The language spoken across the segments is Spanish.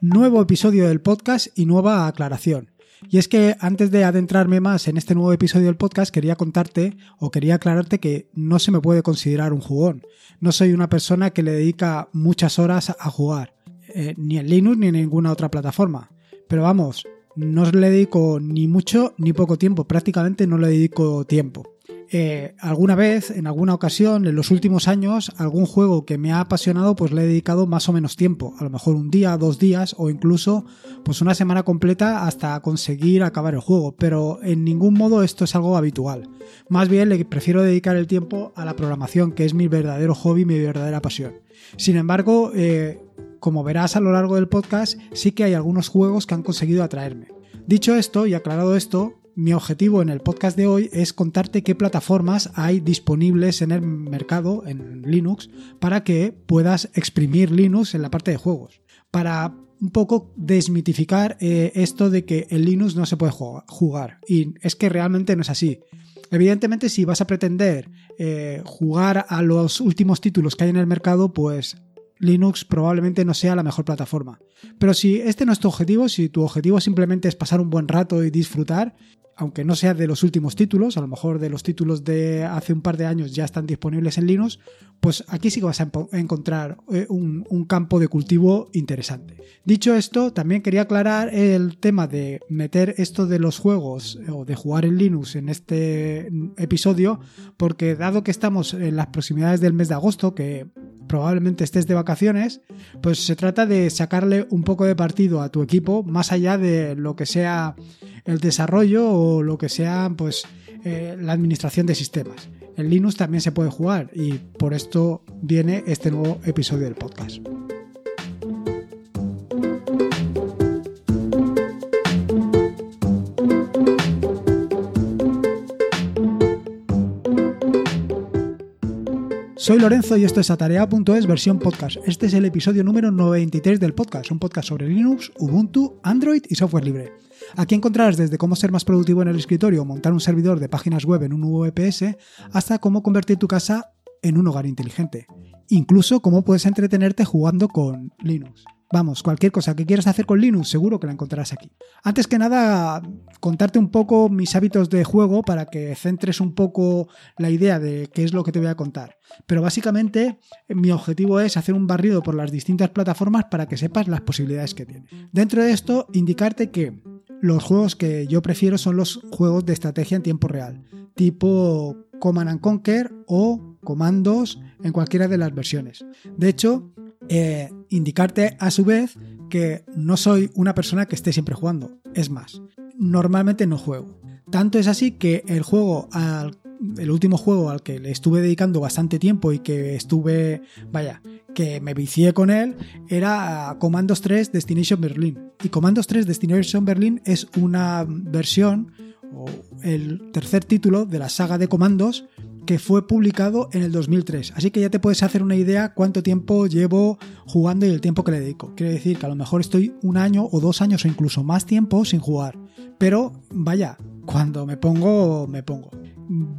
nuevo episodio del podcast y nueva aclaración. Y es que antes de adentrarme más en este nuevo episodio del podcast, quería contarte o quería aclararte que no se me puede considerar un jugón. No soy una persona que le dedica muchas horas a jugar, eh, ni en Linux ni en ninguna otra plataforma. Pero vamos, no le dedico ni mucho ni poco tiempo, prácticamente no le dedico tiempo. Eh, alguna vez, en alguna ocasión, en los últimos años, algún juego que me ha apasionado, pues le he dedicado más o menos tiempo. A lo mejor un día, dos días o incluso pues una semana completa hasta conseguir acabar el juego. Pero en ningún modo esto es algo habitual. Más bien le prefiero dedicar el tiempo a la programación, que es mi verdadero hobby, mi verdadera pasión. Sin embargo, eh, como verás a lo largo del podcast, sí que hay algunos juegos que han conseguido atraerme. Dicho esto y aclarado esto, mi objetivo en el podcast de hoy es contarte qué plataformas hay disponibles en el mercado, en Linux, para que puedas exprimir Linux en la parte de juegos. Para un poco desmitificar eh, esto de que en Linux no se puede jugar. Y es que realmente no es así. Evidentemente, si vas a pretender eh, jugar a los últimos títulos que hay en el mercado, pues Linux probablemente no sea la mejor plataforma. Pero si este no es tu objetivo, si tu objetivo simplemente es pasar un buen rato y disfrutar, aunque no sea de los últimos títulos, a lo mejor de los títulos de hace un par de años ya están disponibles en Linux, pues aquí sí que vas a encontrar eh, un, campo de cultivo interesante. Dicho esto, también quería aclarar el tema de meter esto de los juegos eh, o de jugar en Linux en este episodio, porque dado que estamos en las proximidades del mes de agosto, que probablemente estés de vacaciones, pues se trata de sacarle un poco de partido a tu equipo, más allá de lo que sea el desarrollo o lo que sea pues eh, la administración de sistemas. En Linux también se puede jugar y por esto viene este nuevo episodio del podcast. Soy Lorenzo y esto es Atarea.es versión podcast. Este es el episodio número 93 del podcast, un podcast sobre Linux, Ubuntu, Android y software libre. Aquí encontrarás desde cómo ser más productivo en el escritorio o montar un servidor de páginas web en un VPS hasta cómo convertir tu casa en un hogar inteligente. Incluso cómo puedes entretenerte jugando con Linux. Vamos, cualquier cosa que quieras hacer con Linux seguro que la encontrarás aquí. Antes que nada, contarte un poco mis hábitos de juego para que centres un poco la idea de qué es lo que te voy a contar. Pero básicamente mi objetivo es hacer un barrido por las distintas plataformas para que sepas las posibilidades que tiene. Dentro de esto, indicarte que los juegos que yo prefiero son los juegos de estrategia en tiempo real, tipo Command and Conquer o Comandos en cualquiera de las versiones. De hecho, eh, indicarte a su vez que no soy una persona que esté siempre jugando. Es más, normalmente no juego. Tanto es así que el juego, el último juego al que le estuve dedicando bastante tiempo y que estuve, vaya, que me vicié con él, era Commandos 3 Destination Berlin. Y Commandos 3 Destination Berlin es una versión o el tercer título de la saga de comandos que fue publicado en el 2003. Así que ya te puedes hacer una idea cuánto tiempo llevo jugando y el tiempo que le dedico. Quiere decir que a lo mejor estoy un año o dos años o incluso más tiempo sin jugar. Pero vaya, cuando me pongo, me pongo.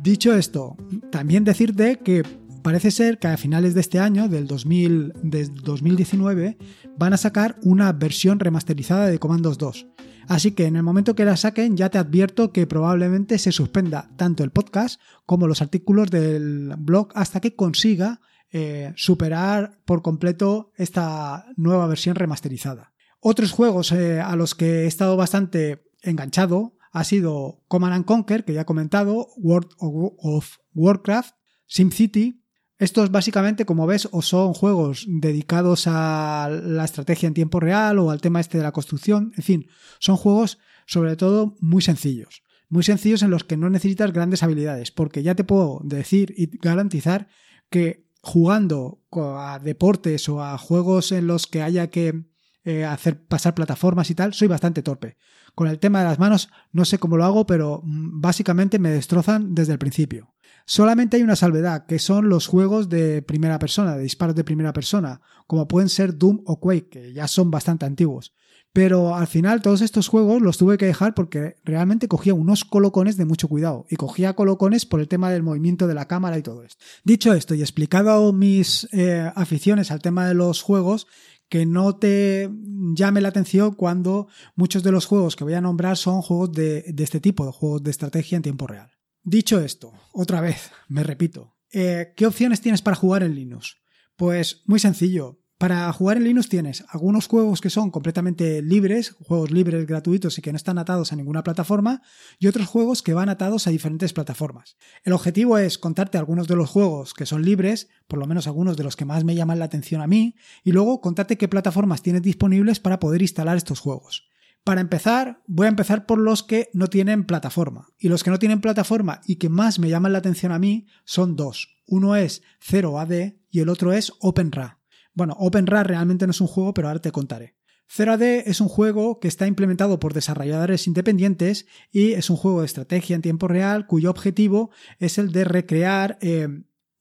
Dicho esto, también decirte que parece ser que a finales de este año, del, 2000, del 2019, van a sacar una versión remasterizada de Comandos 2. Así que en el momento que la saquen ya te advierto que probablemente se suspenda tanto el podcast como los artículos del blog hasta que consiga eh, superar por completo esta nueva versión remasterizada. Otros juegos eh, a los que he estado bastante enganchado ha sido Command Conquer, que ya he comentado, World of Warcraft, SimCity, estos básicamente, como ves, o son juegos dedicados a la estrategia en tiempo real o al tema este de la construcción, en fin, son juegos sobre todo muy sencillos. Muy sencillos en los que no necesitas grandes habilidades, porque ya te puedo decir y garantizar que jugando a deportes o a juegos en los que haya que eh, hacer pasar plataformas y tal, soy bastante torpe. Con el tema de las manos no sé cómo lo hago, pero mm, básicamente me destrozan desde el principio. Solamente hay una salvedad, que son los juegos de primera persona, de disparos de primera persona, como pueden ser Doom o Quake, que ya son bastante antiguos. Pero al final todos estos juegos los tuve que dejar porque realmente cogía unos colocones de mucho cuidado. Y cogía colocones por el tema del movimiento de la cámara y todo esto. Dicho esto y explicado mis eh, aficiones al tema de los juegos, que no te llame la atención cuando muchos de los juegos que voy a nombrar son juegos de, este tipo, juegos de estrategia en tiempo real. Dicho esto, otra vez, me repito, eh, ¿qué opciones tienes para jugar en Linux? Pues muy sencillo, para jugar en Linux tienes algunos juegos que son completamente libres, juegos libres, gratuitos y que no están atados a ninguna plataforma, y otros juegos que van atados a diferentes plataformas. El objetivo es contarte algunos de los juegos que son libres, por lo menos algunos de los que más me llaman la atención a mí, y luego contarte qué plataformas tienes disponibles para poder instalar estos juegos. Para empezar, voy a empezar por los que no tienen plataforma. Y los que no tienen plataforma y que más me llaman la atención a mí son dos. Uno es 0AD y el otro es OpenRA. Bueno, OpenRAR realmente no es un juego, pero ahora te contaré. 0AD es un juego que está implementado por desarrolladores independientes y es un juego de estrategia en tiempo real cuyo objetivo es el de recrear eh,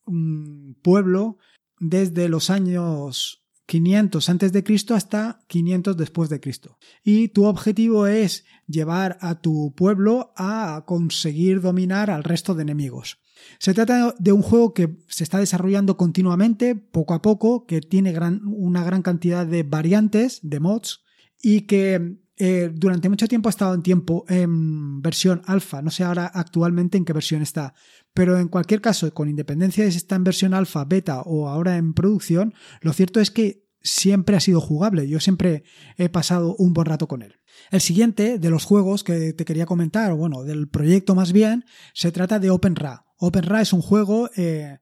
un pueblo desde los años 500 antes de Cristo hasta 500 después de Cristo. Y tu objetivo es llevar a tu pueblo a conseguir dominar al resto de enemigos. Se trata de un juego que se está desarrollando continuamente, poco a poco, que tiene una gran cantidad de variantes, de mods, y que eh, durante mucho tiempo ha estado en tiempo en versión alfa. No sé ahora actualmente en qué versión está. Pero en cualquier caso, con independencia de si está en versión alfa, beta o ahora en producción, lo cierto es que siempre ha sido jugable. Yo siempre he pasado un buen rato con él. El siguiente de los juegos que te quería comentar, o bueno, del proyecto más bien, se trata de OpenRA. OpenRA es un juego, eh,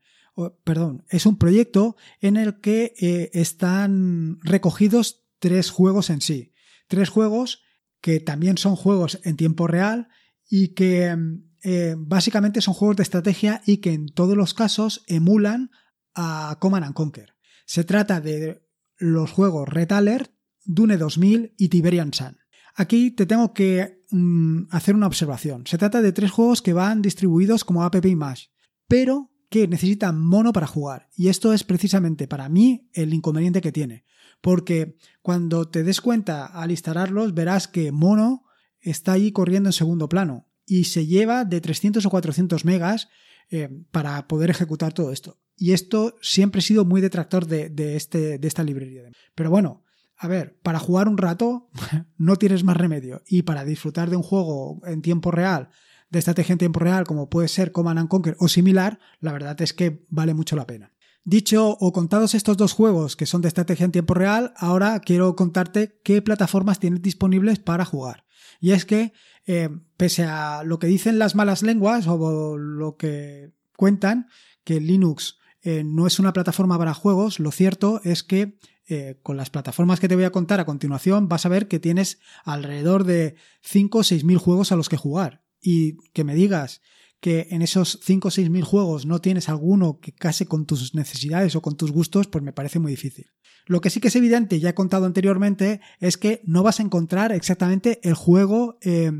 perdón, es un proyecto en el que eh, están recogidos tres juegos en sí. Tres juegos que también son juegos en tiempo real y que eh, básicamente son juegos de estrategia y que en todos los casos emulan a Command and Conquer. Se trata de los juegos Red Alert, Dune 2000 y Tiberian Sun. Aquí te tengo que mm, hacer una observación. Se trata de tres juegos que van distribuidos como app Image, pero que necesitan mono para jugar. Y esto es precisamente para mí el inconveniente que tiene. Porque cuando te des cuenta al instalarlos, verás que mono está ahí corriendo en segundo plano y se lleva de 300 o 400 megas eh, para poder ejecutar todo esto. Y esto siempre ha sido muy detractor de, este, de esta librería. Pero bueno, a ver, para jugar un rato no tienes más remedio. Y para disfrutar de un juego en tiempo real, de estrategia en tiempo real, como puede ser Command and Conquer o similar, la verdad es que vale mucho la pena. Dicho o contados estos dos juegos que son de estrategia en tiempo real, ahora quiero contarte qué plataformas tienes disponibles para jugar. Y es que, eh, pese a lo que dicen las malas lenguas o lo que cuentan, que Linux eh, no es una plataforma para juegos, lo cierto es que eh, con las plataformas que te voy a contar a continuación, vas a ver que tienes alrededor de 5 o 6 mil juegos a los que jugar. Y que me digas que en esos 5 o 6 mil juegos no tienes alguno que case con tus necesidades o con tus gustos, pues me parece muy difícil. Lo que sí que es evidente, ya he contado anteriormente, es que no vas a encontrar exactamente el juego eh,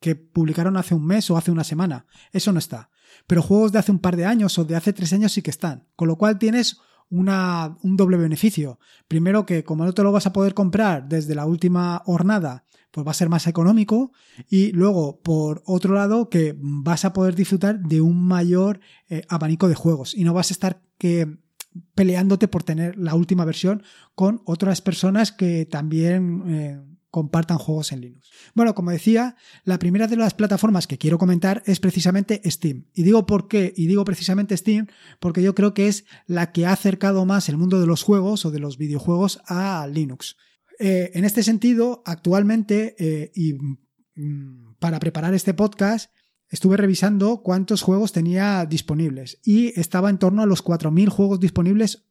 que publicaron hace un mes o hace una semana. Eso no está. Pero juegos de hace un par de años o de hace tres años sí que están. Con lo cual tienes una, un doble beneficio. Primero que como no te lo vas a poder comprar desde la última hornada, pues va a ser más económico y luego por otro lado que vas a poder disfrutar de un mayor eh, abanico de juegos y no vas a estar que peleándote por tener la última versión con otras personas que también eh, compartan juegos en Linux. Bueno, como decía, la primera de las plataformas que quiero comentar es precisamente Steam. Y digo por qué, y digo precisamente Steam, porque yo creo que es la que ha acercado más el mundo de los juegos o de los videojuegos a Linux. Eh, en este sentido, actualmente, eh, y mm, para preparar este podcast, estuve revisando cuántos juegos tenía disponibles y estaba en torno a los 4.000 juegos disponibles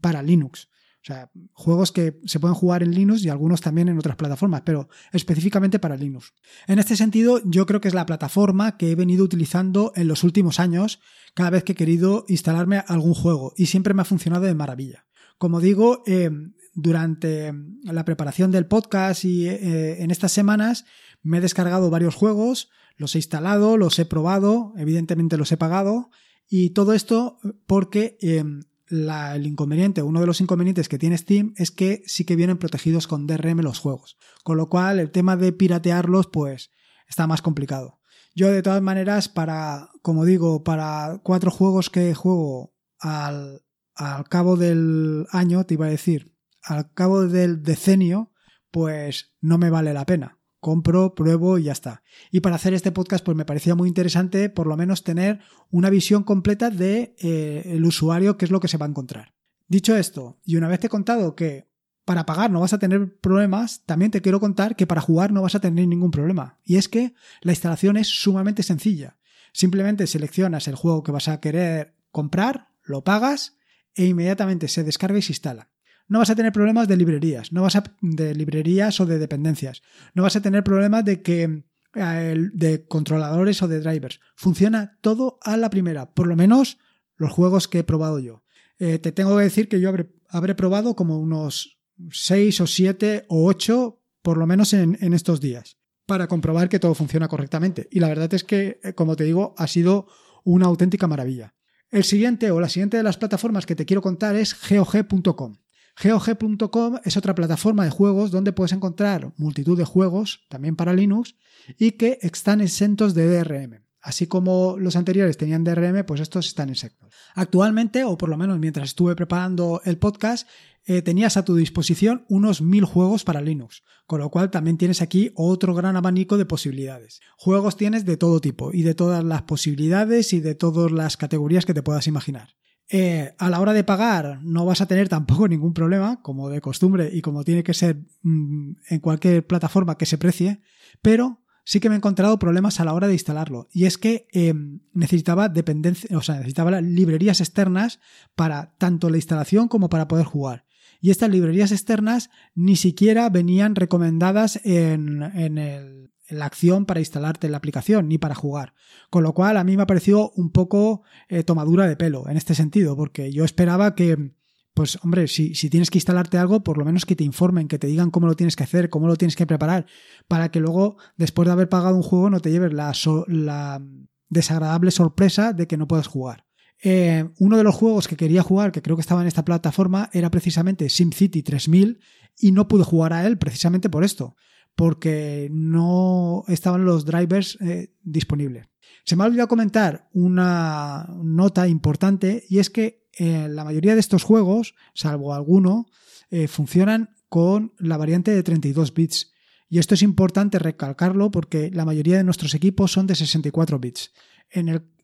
para Linux. O sea, juegos que se pueden jugar en Linux y algunos también en otras plataformas, pero específicamente para Linux. En este sentido, yo creo que es la plataforma que he venido utilizando en los últimos años cada vez que he querido instalarme algún juego y siempre me ha funcionado de maravilla. Como digo, eh, durante la preparación del podcast y eh, en estas semanas me he descargado varios juegos, los he instalado, los he probado, evidentemente los he pagado y todo esto porque eh, el inconveniente, uno de los inconvenientes que tiene Steam es que sí que vienen protegidos con DRM los juegos. Con lo cual, el tema de piratearlos, pues, está más complicado. Yo, de todas maneras, para, como digo, para cuatro juegos que juego al, al cabo del año, te iba a decir, al cabo del decenio, pues no me vale la pena. Compro, pruebo y ya está. Y para hacer este podcast, pues me parecía muy interesante por lo menos tener una visión completa de eh, el usuario, qué es lo que se va a encontrar. Dicho esto, y una vez te he contado que para pagar no vas a tener problemas, también te quiero contar que para jugar no vas a tener ningún problema. Y es que la instalación es sumamente sencilla. Simplemente seleccionas el juego que vas a querer comprar, lo pagas e inmediatamente se descarga y se instala. No vas a tener problemas de librerías, no vas a de librerías o de dependencias. No vas a tener problemas de que eh, de controladores o de drivers. Funciona todo a la primera, por lo menos los juegos que he probado yo. Eh, te tengo que decir que yo habré, habré probado como unos 6 o 7 o 8 por lo menos en, en, estos días para comprobar que todo funciona correctamente. Y la verdad es que, eh, como te digo, ha sido una auténtica maravilla. El siguiente o la siguiente de las plataformas que te quiero contar es GOG.com. GOG.com es otra plataforma de juegos donde puedes encontrar multitud de juegos, también para Linux, y que están exentos de DRM. Así como los anteriores tenían DRM, pues estos están exentos. Actualmente, o por lo menos mientras estuve preparando el podcast, eh, tenías a tu disposición unos mil juegos para Linux, con lo cual también tienes aquí otro gran abanico de posibilidades. Juegos tienes de todo tipo y de todas las posibilidades y de todas las categorías que te puedas imaginar. Eh, a la hora de pagar no vas a tener tampoco ningún problema, como de costumbre y como tiene que ser mmm, en cualquier plataforma que se precie, pero sí que me he encontrado problemas a la hora de instalarlo. Y es que eh, necesitaba dependencia, o sea, necesitaba librerías externas para tanto la instalación como para poder jugar y estas librerías externas ni siquiera venían recomendadas en, en, la acción para instalarte la aplicación ni para jugar. Con lo cual a mí me ha parecido un poco eh, tomadura de pelo en este sentido, porque yo esperaba que, pues hombre, si, si, tienes que instalarte algo, por lo menos que te informen, que te digan cómo lo tienes que hacer, cómo lo tienes que preparar, para que luego, después de haber pagado un juego, no te lleves la, so, la desagradable sorpresa de que no puedas jugar. Eh, uno de los juegos que quería jugar, que creo que estaba en esta plataforma, era precisamente SimCity 3000 y no pude jugar a él precisamente por esto, porque no estaban los drivers eh, disponibles. Se me ha olvidado comentar una nota importante y es que eh, la mayoría de estos juegos, salvo alguno, eh, funcionan con la variante de 32 bits. Y esto es importante recalcarlo porque la mayoría de nuestros equipos son de 64 bits.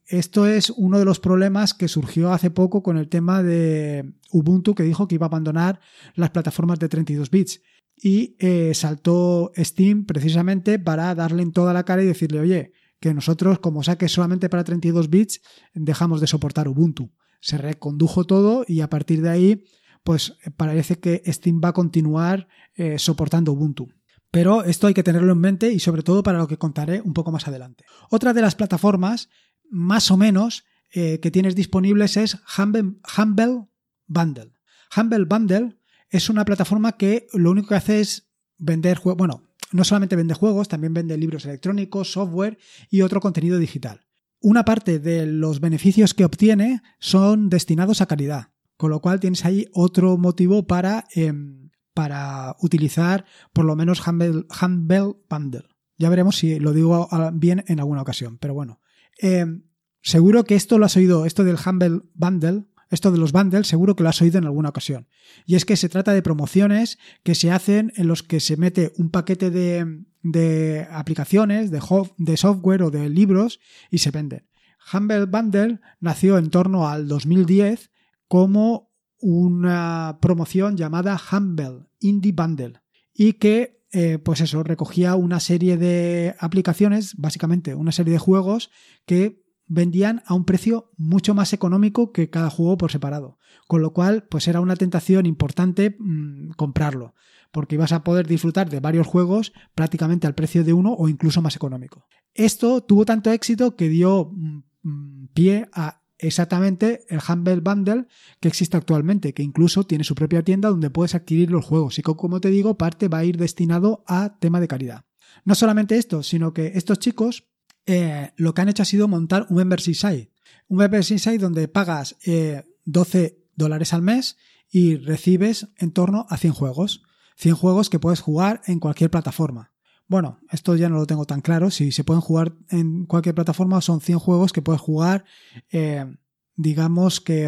Esto es uno de los problemas que surgió hace poco con el tema de Ubuntu, que dijo que iba a abandonar las plataformas de 32 bits. Y eh, saltó Steam precisamente para darle en toda la cara y decirle, oye, que nosotros, como saques solamente para 32 bits, dejamos de soportar Ubuntu. Se recondujo todo y a partir de ahí, pues parece que Steam va a continuar eh, soportando Ubuntu. Pero esto hay que tenerlo en mente y sobre todo para lo que contaré un poco más adelante. Otra de las plataformas más o menos eh, que tienes disponibles es Humble Bundle. Humble Bundle es una plataforma que lo único que hace es vender juegos, bueno, no solamente vende juegos, también vende libros electrónicos, software y otro contenido digital. Una parte de los beneficios que obtiene son destinados a calidad, con lo cual tienes ahí otro motivo para, eh, para utilizar por lo menos Humble, Bundle. Ya veremos si lo digo bien en alguna ocasión, pero bueno. Eh, seguro que esto lo has oído, esto del Humble Bundle, esto de los bundles, seguro que lo has oído en alguna ocasión. Y es que se trata de promociones que se hacen en los que se mete un paquete de, de aplicaciones, de, de software o de libros y se venden. Humble Bundle nació en torno al 2010 como una promoción llamada Humble Indie Bundle y que eh, pues eso, recogía una serie de aplicaciones, básicamente una serie de juegos que vendían a un precio mucho más económico que cada juego por separado. Con lo cual, pues era una tentación importante mmm, comprarlo, porque ibas a poder disfrutar de varios juegos prácticamente al precio de uno o incluso más económico. Esto tuvo tanto éxito que dio mmm, pie a exactamente el Humble Bundle que existe actualmente, que incluso tiene su propia tienda donde puedes adquirir los juegos y que, como te digo, parte va a ir destinado a tema de caridad. No solamente esto, sino que estos chicos eh, lo que han hecho ha sido montar un membership site. Un membership site donde pagas eh, 12 dólares al mes y recibes en torno a 100 juegos. 100 juegos que puedes jugar en cualquier plataforma. Bueno, esto ya no lo tengo tan claro. Si se pueden jugar en cualquier plataforma, son 100 juegos que puedes jugar, eh, digamos que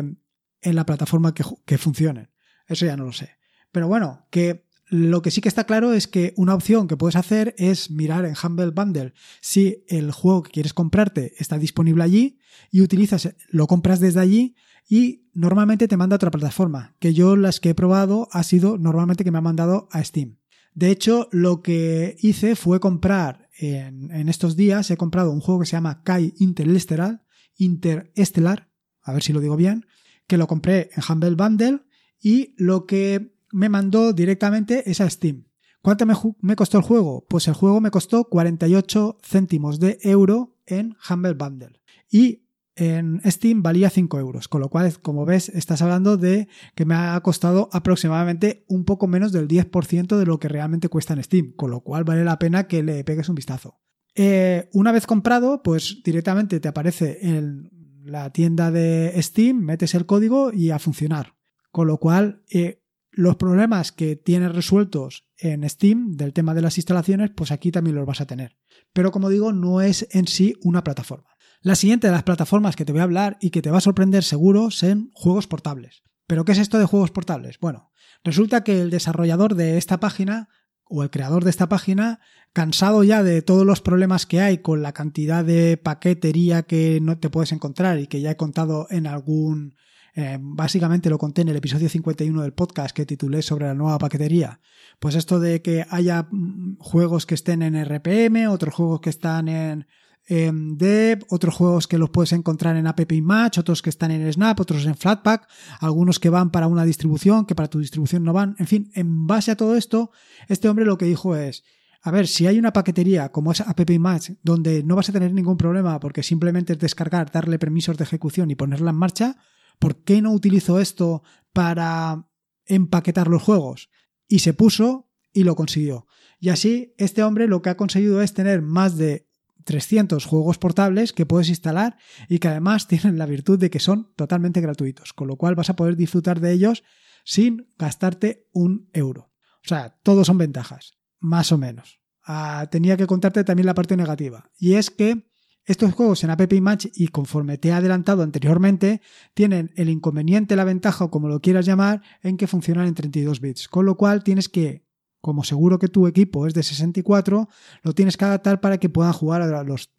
en la plataforma que, que. Eso ya no lo sé. Pero bueno, que lo que sí que está claro es que una opción que puedes hacer es mirar en Humble Bundle si el juego que quieres comprarte está disponible allí y utilizas, lo compras desde allí y normalmente te manda a otra plataforma, que yo las que he probado ha sido normalmente que me ha mandado a Steam. De hecho, lo que hice fue comprar en, en estos días, he comprado un juego que se llama Kai Interestelar, Interestelar, a ver si lo digo bien, que lo compré en Humble Bundle y lo que me mandó directamente es a Steam. ¿Cuánto me, costó el juego? Pues el juego me costó 48 céntimos de euro en Humble Bundle. Y en Steam valía 5 euros, con lo cual, como ves, estás hablando de que me ha costado aproximadamente un poco menos del 10% de lo que realmente cuesta en Steam, con lo cual vale la pena que le pegues un vistazo. Eh, una vez comprado, pues directamente te aparece en la tienda de Steam, metes el código y a funcionar. Con lo cual, eh, los problemas que tienes resueltos en Steam del tema de las instalaciones, pues aquí también los vas a tener. Pero como digo, no es en sí una plataforma. La siguiente de las plataformas que te voy a hablar y que te va a sorprender seguro son juegos portables. ¿Pero qué es esto de juegos portables? Bueno, resulta que el desarrollador de esta página o el creador de esta página, cansado ya de todos los problemas que hay con la cantidad de paquetería que no te puedes encontrar y que ya he contado en algún eh, básicamente lo conté en el episodio 51 del podcast que titulé sobre la nueva paquetería. Pues esto de que haya mm, juegos que estén en RPM, otros juegos que están en, Dev, otros juegos que los puedes encontrar en App Match, otros que están en Snap, otros en Flatpak, algunos que van para una distribución, que para tu distribución no van. En fin, en base a todo esto, este hombre lo que dijo es, a ver, si hay una paquetería como es App Match, donde no vas a tener ningún problema porque simplemente es descargar, darle permisos de ejecución y ponerla en marcha, ¿por qué no utilizo esto para empaquetar los juegos? Y se puso y lo consiguió. Y así, este hombre lo que ha conseguido es tener más de 300 juegos portables que puedes instalar y que además tienen la virtud de que son totalmente gratuitos, con lo cual vas a poder disfrutar de ellos sin gastarte un euro. O sea, todos son ventajas, más o menos. Ah, tenía que contarte también la parte negativa, y es que estos juegos en App Match y conforme te he adelantado anteriormente, tienen el inconveniente, la ventaja o como lo quieras llamar, en que funcionan en 32 bits. Con lo cual tienes que, como seguro que tu equipo es de 64, lo tienes que adaptar para que puedan jugar a los...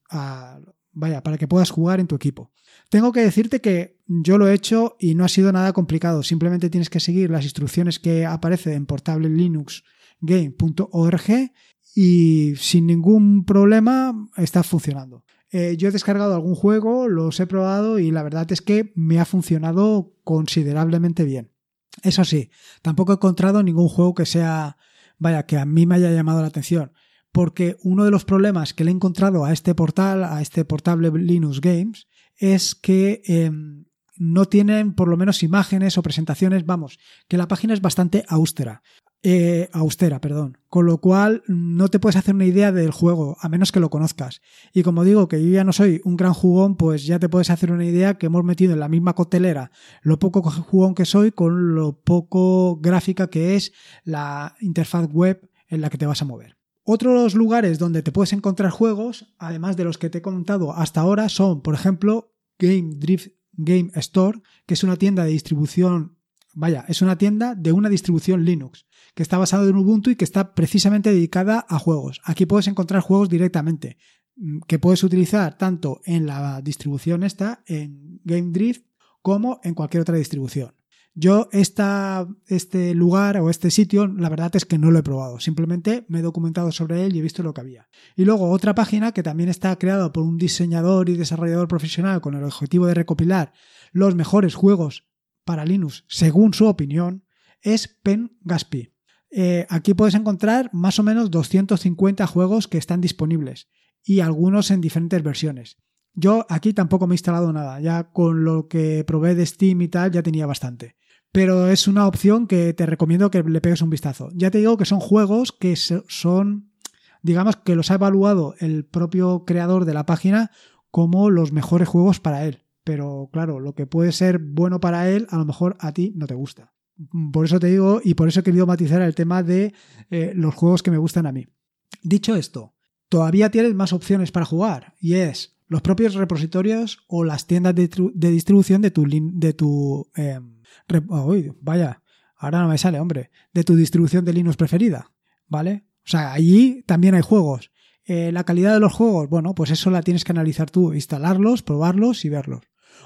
vaya, para que puedas jugar en tu equipo. Tengo que decirte que yo lo he hecho y no ha sido nada complicado. Simplemente tienes que seguir las instrucciones que aparecen en portablelinuxgame.org y sin ningún problema está funcionando. Eh, yo he descargado algún juego, los he probado y la verdad es que me ha funcionado considerablemente bien. Eso sí, tampoco he encontrado ningún juego que sea, vaya, que a mí me haya llamado la atención. Porque uno de los problemas que le he encontrado a este portal, a este portable Linux Games, es que em, no tienen por lo menos imágenes o presentaciones, vamos, que la página es bastante austera. Eh, austera, perdón. Con lo cual no te puedes hacer una idea del juego, a menos que lo conozcas. Y como digo que yo ya no soy un gran jugón, pues ya te puedes hacer una idea que hemos metido en la misma coctelera lo poco jugón que soy con lo poco gráfica que es la interfaz web en la que te vas a mover. Otros lugares donde te puedes encontrar juegos, además de los que te he contado hasta ahora, son, por ejemplo, Game Drift Game Store, que es una tienda de distribución, vaya, es una tienda de una distribución Linux que está basado en Ubuntu y que está precisamente dedicada a juegos. Aquí puedes encontrar juegos directamente mm, que puedes utilizar tanto en la distribución esta, en Game Drift, como en cualquier otra distribución. Yo este lugar o este sitio, la verdad es que no lo he probado. Simplemente me he documentado sobre él y he visto lo que había. Y luego otra página que también está creada por un diseñador y desarrollador profesional con el objetivo de recopilar los mejores juegos para Linux según su opinión es PenGaspi. Eh, aquí puedes encontrar más o menos 250 juegos que están disponibles y algunos en diferentes versiones. Yo aquí tampoco me he instalado nada, ya con lo que probé de Steam y tal ya tenía bastante. Pero es una opción que te recomiendo que le pegues un vistazo. Ya te digo que son juegos que son, digamos que los ha evaluado el propio creador de la página como los mejores juegos para él. Pero claro, lo que puede ser bueno para él, a lo mejor a ti no te gusta. Por eso te digo y por eso he querido matizar el tema de eh, los juegos que me gustan a mí. Dicho esto, todavía tienes más opciones para jugar y es los propios repositorios o las tiendas de, distribución de tu... De tu em, vaya, ahora no me sale, hombre, de tu distribución de Linux preferida, ¿vale? O sea, allí también hay juegos. Eh, la calidad de los juegos, bueno, pues eso la tienes que analizar tú, instalarlos, probarlos y verlos.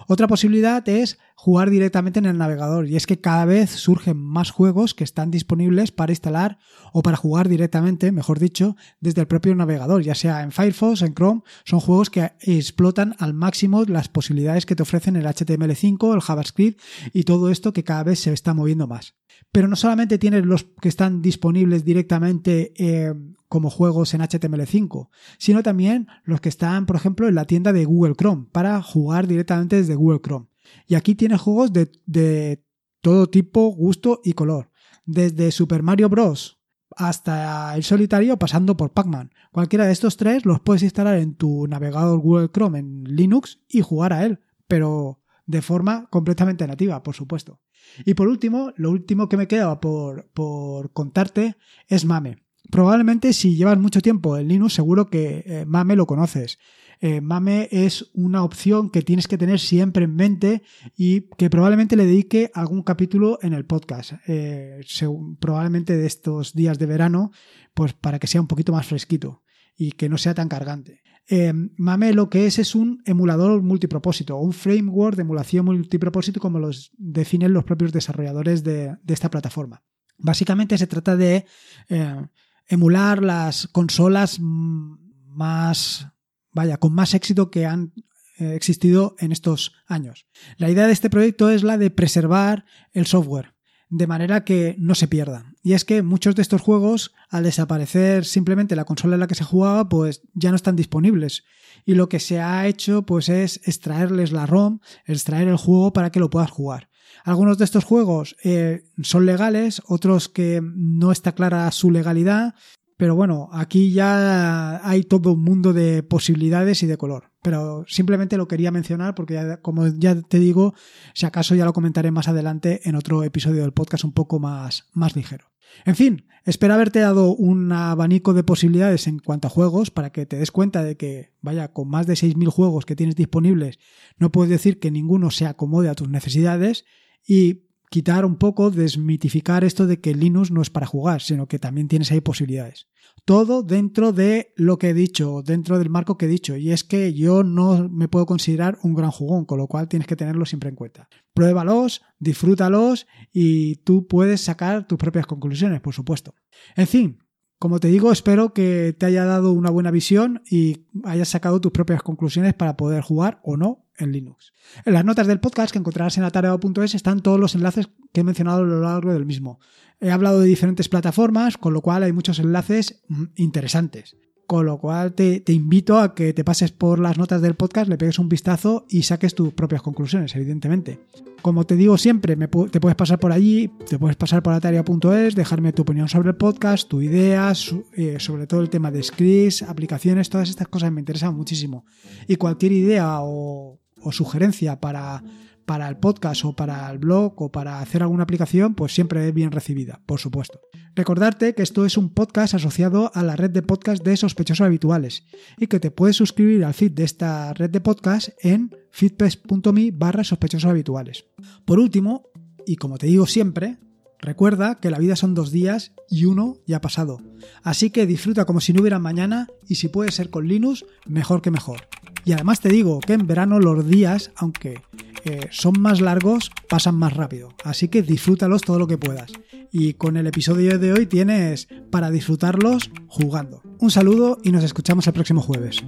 Otra posibilidad es jugar directamente en el navegador y es que cada vez surgen más juegos que están disponibles para instalar o para jugar directamente, mejor dicho, desde el propio navegador, ya sea en Firefox, en Chrome, son juegos que explotan al máximo las posibilidades que te ofrecen el HTML5, el JavaScript y todo esto que cada vez se está moviendo más. Pero no solamente tienes los que están disponibles directamente eh, como juegos en HTML5, sino también los que están, por ejemplo, en la tienda de Google Chrome para jugar directamente desde Google Chrome. Y aquí tienes juegos de, de todo tipo, gusto y color. Desde Super Mario Bros. hasta el solitario pasando por Pac-Man. Cualquiera de estos tres los puedes instalar en tu navegador Google Chrome en Linux y jugar a él, pero de forma completamente nativa, por supuesto. Y por último, lo último que me queda por, por contarte es Mame. Probablemente si llevas mucho tiempo en Linux, seguro que eh, Mame lo conoces. Eh, Mame es una opción que tienes que tener siempre en mente y que probablemente le dedique algún capítulo en el podcast. Eh, probablemente de estos días de verano, pues para que sea un poquito más fresquito y que no sea tan cargante. Mame lo que es es un emulador multipropósito, un framework de emulación multipropósito como los definen los propios desarrolladores de, esta plataforma. Básicamente se trata de emular las consolas más, vaya, con más éxito que han eh, existido en estos años. La idea de este proyecto es la de preservar el software de manera que no se pierda. Y es que muchos de estos juegos, al desaparecer simplemente la consola en la que se jugaba, pues ya no están disponibles. Y lo que se ha hecho, pues es extraerles la ROM, extraer el juego para que lo puedas jugar. Algunos de estos juegos eh, son legales, otros que no está clara su legalidad, pero bueno, aquí ya hay todo un mundo de posibilidades y de color. Pero simplemente lo quería mencionar porque, como ya te digo, si acaso ya lo comentaré más adelante en otro episodio del podcast un poco más, más ligero. En fin, espero haberte dado un abanico de posibilidades en cuanto a juegos para que te des cuenta de que, vaya, con más de 6.000 juegos que tienes disponibles, no puedes decir que ninguno se acomode a tus necesidades y quitar un poco, desmitificar esto de que Linux no es para jugar, sino que también tienes ahí posibilidades. Todo dentro de lo que he dicho, dentro del marco que he dicho, y es que yo no me puedo considerar un gran jugón, con lo cual tienes que tenerlo siempre en cuenta. Pruébalos, disfrútalos y tú puedes sacar tus propias conclusiones, por supuesto. En fin, como te digo, espero que te haya dado una buena visión y hayas sacado tus propias conclusiones para poder jugar o no en Linux. En las notas del podcast que encontrarás en atareo.es están todos los enlaces que he mencionado a lo largo del mismo. He hablado de diferentes plataformas, con lo cual hay muchos enlaces mm, interesantes. Con lo cual te, invito a que te pases por las notas del podcast, le pegues un vistazo y saques tus propias conclusiones, evidentemente. Como te digo siempre, te puedes pasar por allí, te puedes pasar por ataria.es, dejarme tu opinión sobre el podcast, tu idea, eh, sobre todo el tema de scripts, aplicaciones, todas estas cosas me interesan muchísimo. Y cualquier idea o sugerencia para para el podcast o para el blog o para hacer alguna aplicación, pues siempre es bien recibida, por supuesto. Recordarte que esto es un podcast asociado a la red de podcast de sospechosos habituales y que te puedes suscribir al feed de esta red de podcast en feedpress.me barra sospechosos habituales. Por último, y como te digo siempre, Recuerda que la vida son dos días y uno ya ha pasado. Así que disfruta como si no hubiera mañana y si puede ser con Linux, mejor que mejor. Y además te digo que en verano los días, aunque eh, son más largos, pasan más rápido. Así que disfrútalos todo lo que puedas. Y con el episodio de hoy tienes para disfrutarlos jugando. Un saludo y nos escuchamos el próximo jueves.